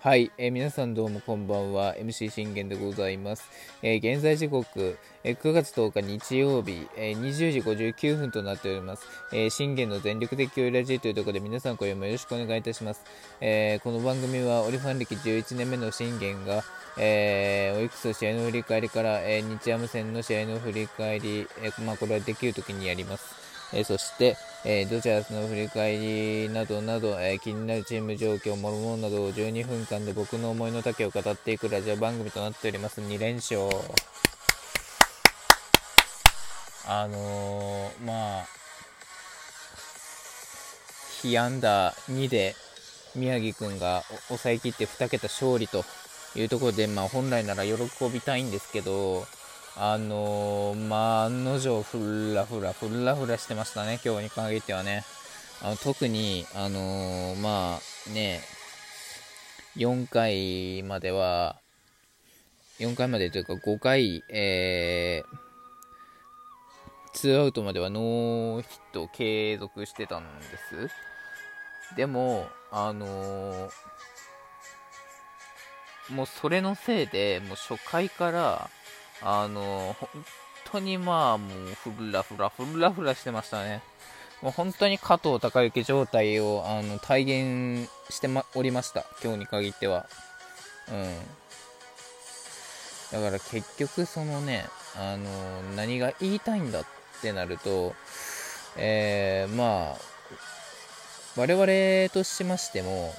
はい、えー、皆さんどうもこんばんは。MC 信玄でございます、えー、現在時刻、えー、9月10日日曜日、え20時59分となっております、え信玄の全力的教ラジというところで皆さん今夜もよろしくお願いいたします、えこの番組はオリファン歴11年目の信玄がえー、オリックス試合の振り返りから、えー、日ハム戦の試合の振り返り、えー、まあ、これはできるときにやります。えそして、えドジャースの振り返りなどなど、え気になるチーム状況、もろもろなどを12分間で僕の思いの丈を語っていくラジオ番組となっております。2連勝。あのー、まあ、被安打2で宮城君が抑えきって2桁勝利というところで、まあ、本来なら喜びたいんですけど、あのー、まあ、案の定、ふらふら、ふらふらしてましたね、今日に限ってはね。あの特に、あのー、まあね、4回までは、4回までというか5回、えー、2アウトまではノーヒットを継続してたんです。でも、あのー、もうそれのせいで、もう初回から、あの、本当にまあ、もう、ふらふら、ふらふらしてましたね。もう本当に加藤隆之状態をあの体現しておりました、今日に限っては。うん。だから結局、そのね、あの、何が言いたいんだってなると、えー、まあ、我々としましても、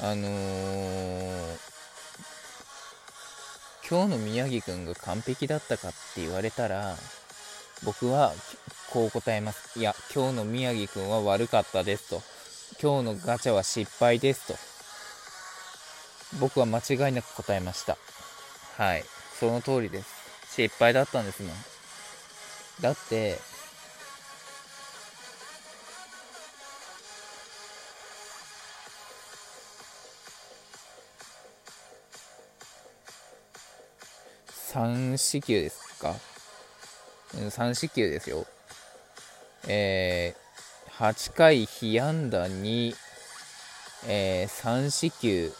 あのー、今日の宮城くんが完璧だったかって言われたら、僕はこう答えます。いや、今日の宮城くんは悪かったですと。今日のガチャは失敗ですと。僕は間違いなく答えました。はい。その通りです。失敗だったんですもん。だって、3四球ですか？3四球ですよ。えー、8回被安打に、えー、3四球。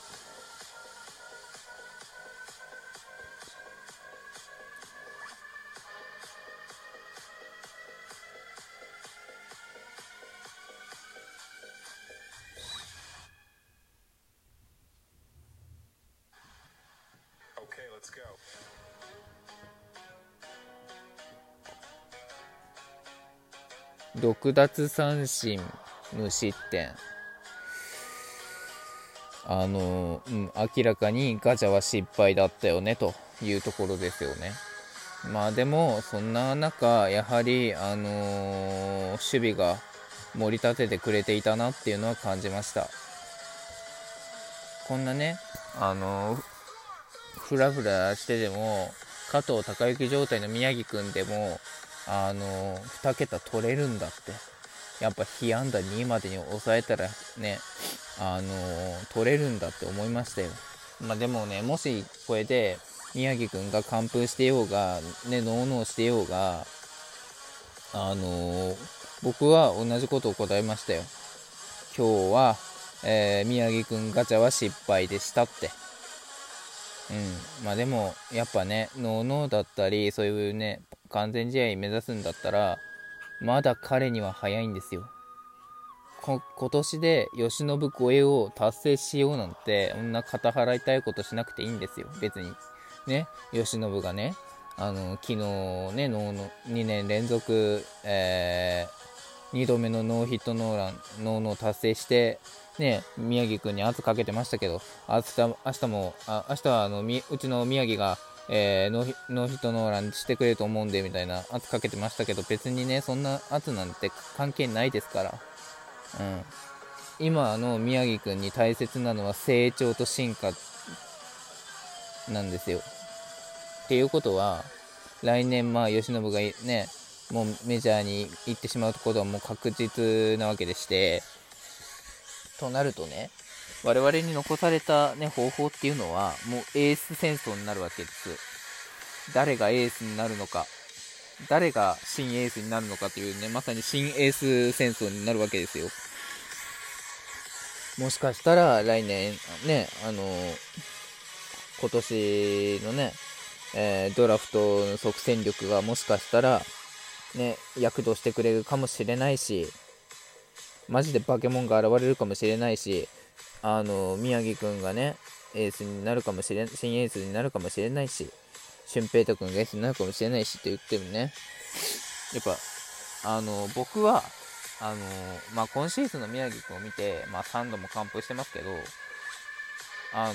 6奪三振、無失点。あの、うん、明らかにガチャは失敗だったよね、というところですよね。まあでも、そんな中、やはり、あのー、守備が盛り立ててくれていたなっていうのは感じました。こんなね、あのー、ふらふらしてでも、加藤隆之状態の宮城君でも、あの2桁取れるんだって。やっぱ被安打2までに抑えたらねあの取れるんだって思いましたよ。まあでもねもしこれで宮城君が完封してようがねノーノーしてようがあの僕は同じことを答えましたよ。今日は、えー、宮城君ガチャは失敗でしたって。うん。まあでもやっぱねノーノーだったりそういうね完全試合目指すんだったら、まだ彼には早いんですよ。今年で由伸超えを達成しようなんて、そんな肩払いたいことしなくていいんですよ、別に。ね、由伸がね、あの、昨日ね、の2年連続、えー、2度目のノーヒットノーラン、ノーノー達成して、ね、宮城君に圧かけてましたけど、明日明日も、あ明日はあのうちの宮城がえー、ノーヒットノーランしてくれると思うんでみたいな圧かけてましたけど別にねそんな圧なんて関係ないですから、うん、今の宮城君に大切なのは成長と進化なんですよ。っていうことは来年まあ由伸がねもうメジャーに行ってしまうことはもう確実なわけでしてとなるとね我々に残された、ね、方法っていうのは、もうエース戦争になるわけです。誰がエースになるのか。誰が新エースになるのかというね、まさに新エース戦争になるわけですよ。もしかしたら来年、ね、あの今年のね、えー、ドラフトの即戦力がもしかしたら、ね、躍動してくれるかもしれないし、マジでバケモンが現れるかもしれないし、あの宮城くんがね、エースになるかもしれ新エースになるかもしれないし、俊平太くんがエースになるかもしれないしって言ってもね、やっぱ、あの僕は、あのまあ、今シーズンの宮城君を見て、まあ、3度も完封してますけど、あの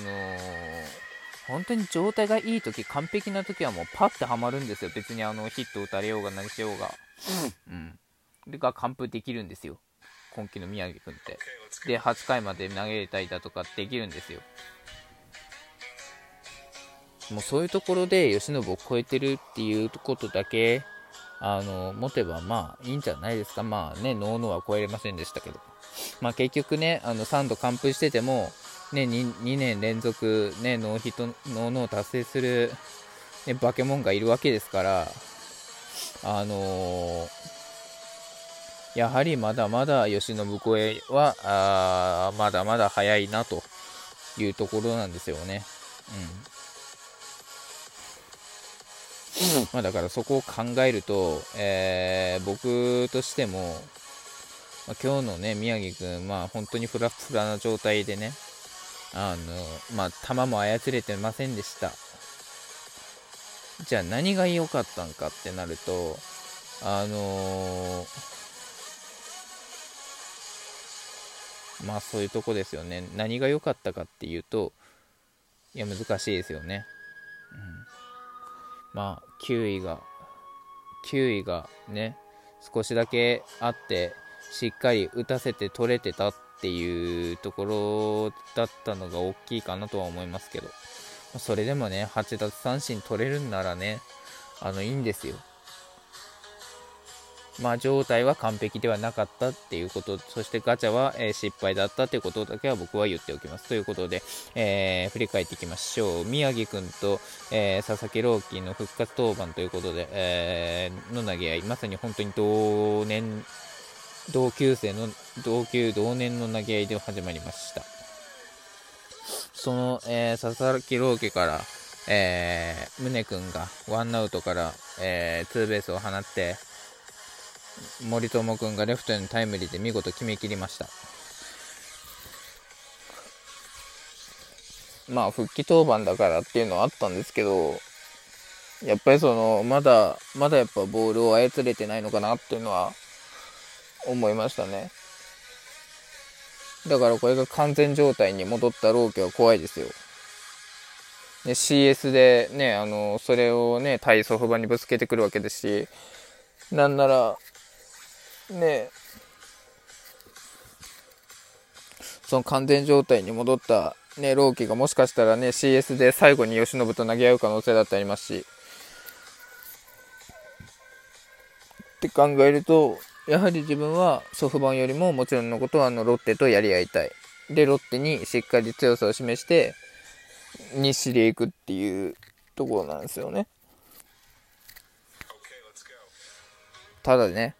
本当に状態がいい時完璧な時はもうパッてはまるんですよ。別にあのヒット打たれようが何しようが。うん。でが完封できるんですよ今季の宮城君って。で8回まで投げれたりだとかできるんですよ。もうそういうところで由伸を超えてるっていうことだけあの持てばまあいいんじゃないですか。まあねノーノーは超えれませんでしたけど。まあ結局ねあの3度完封しててもね、2, 2年連続、ね、ノーヒットノーノー達成する、ね、バケモンがいるわけですから、あのー、やはりまだまだ由伸超えはあまだまだ早いなというところなんですよね。うんまあ、だからそこを考えると、えー、僕としても、まあ、今日のね宮城君、まあ、本当にフラフラな状態でね、あの、まあ、球も操れてませんでした。じゃあ何が良かったんかってなると、あのー、まあそういうとこですよね。何が良かったかっていうと、いや、難しいですよね。うん、まあ、球威が、球威がね、少しだけあって、しっかり打たせて取れてたっっていうところだったのが大きいかなとは思いますけど、それでもね、8奪三振取れるんならね、あの、いいんですよ。まあ、状態は完璧ではなかったっていうこと、そしてガチャは、えー、失敗だったということだけは僕は言っておきます。ということで、えー、振り返っていきましょう。宮城君と、えー、佐々木朗希の復活登板ということで、えの投げ合い、まさに本当に同年同級生の同級同年の投げ合いで始まりましたその、え、佐々木朗希から、え、宗君がワンアウトから、え、ツーベースを放って森友君がレフトへのタイムリーで見事決めきりましたまあ復帰登板だからっていうのはあったんですけどやっぱりそのまだまだやっぱボールを操れてないのかなっていうのは思いましたね。だからこれが完全状態に戻ったローキは怖いですよ。ね、CS でね、あの、それをね、対ソフバにぶつけてくるわけですし、なんなら、ね、その完全状態に戻ったね、ローキがもしかしたらね、CS で最後に慶喜と投げ合う可能性だってありますし、って考えると、やはり自分はソフトバンよりももちろんのことはあのロッテとやり合いたい。で、ロッテにしっかり強さを示して、西で行くっていうところなんですよね。ただね、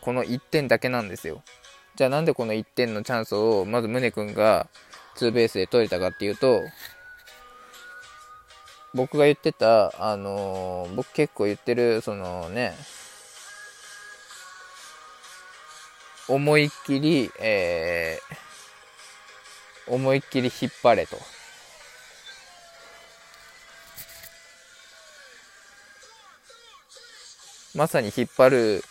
この1点だけなんですよ。じゃあなんでこの1点のチャンスをまず宗君がツーベースで取れたかっていうと、僕が言ってた、あのー、僕結構言ってる、そのね、思いっきり、えー、思いっきり引っ張れと。まさに引っ張る、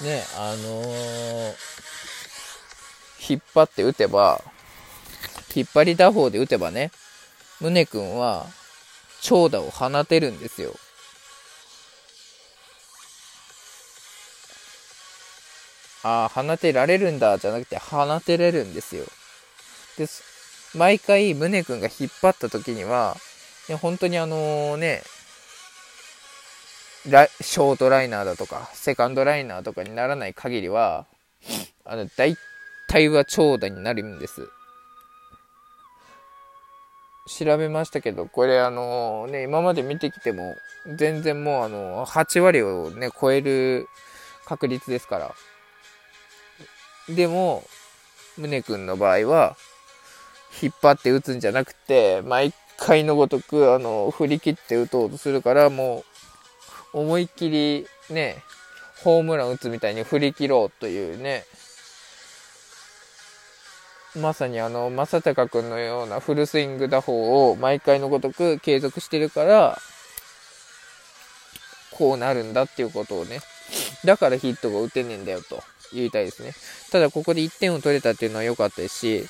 ね、あのー、引っ張って打てば、引っ張り打法で打てばね、宗君は長打を放てるんですよ。ああ、放てられるんだ、じゃなくて、放てれるんですよ。で、毎回、宗君が引っ張った時には、ね、本当にあのね、ショートライナーだとか、セカンドライナーとかにならない限りは、あの、大体は長打になるんです。調べましたけど、これあのね、今まで見てきても、全然もうあの、8割をね、超える確率ですから。でも、宗君の場合は、引っ張って打つんじゃなくて、毎回のごとく、あの、振り切って打とうとするから、もう、思いっきりね、ホームラン打つみたいに振り切ろうというね、まさにあの、正隆君のようなフルスイング打法を毎回のごとく継続してるから、こうなるんだっていうことをね、だからヒットが打てねえんだよと言いたいですね。ただここで1点を取れたっていうのは良かったですし、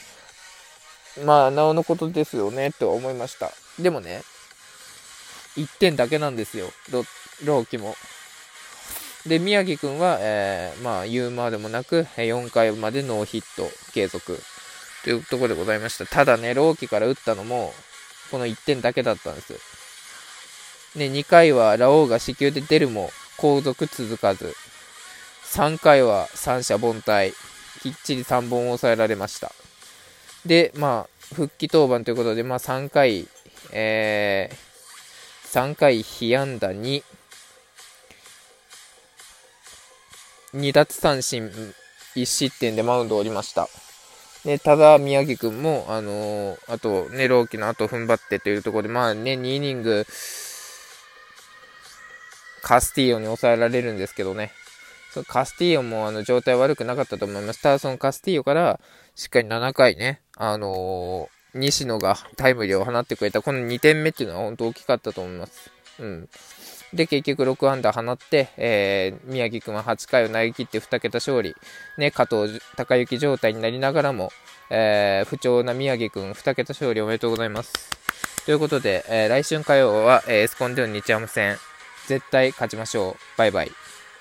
まあ、なおのことですよね、とは思いました。でもね、1点だけなんですよ、朗希も。で、宮城くんは、えー、まあ、言うまでもなく、4回までノーヒット継続というところでございました。ただね、朗希から打ったのも、この1点だけだったんです。ね、2回はラオウが死球で出るも、後続続かず。3回は三者凡退。きっちり3本抑えられました。で、まあ、復帰登板ということで、まあ、3回、えー、3回被安打2、2奪三振1失点でマウンドを降りました。で、ただ、宮城君も、あのー、あと、ね、朗希の後踏ん張ってというところで、まあね、2イニング、カスティーヨに抑えられるんですけどね、そのカスティーヨもあの状態悪くなかったと思います。ただ、そのカスティーヨから、しっかり7回ね、あのー、西野がタイムリーを放ってくれた、この2点目っていうのは本当大きかったと思います。うん。で、結局6安打放って、えー、宮城君は8回を投げ切って2桁勝利、ね、加藤隆之状態になりながらも、えー、不調な宮城君2桁勝利おめでとうございます。ということで、えー、来春火曜は、えー、エスコンデオン日ハム戦、絶対勝ちましょう。バイバイ。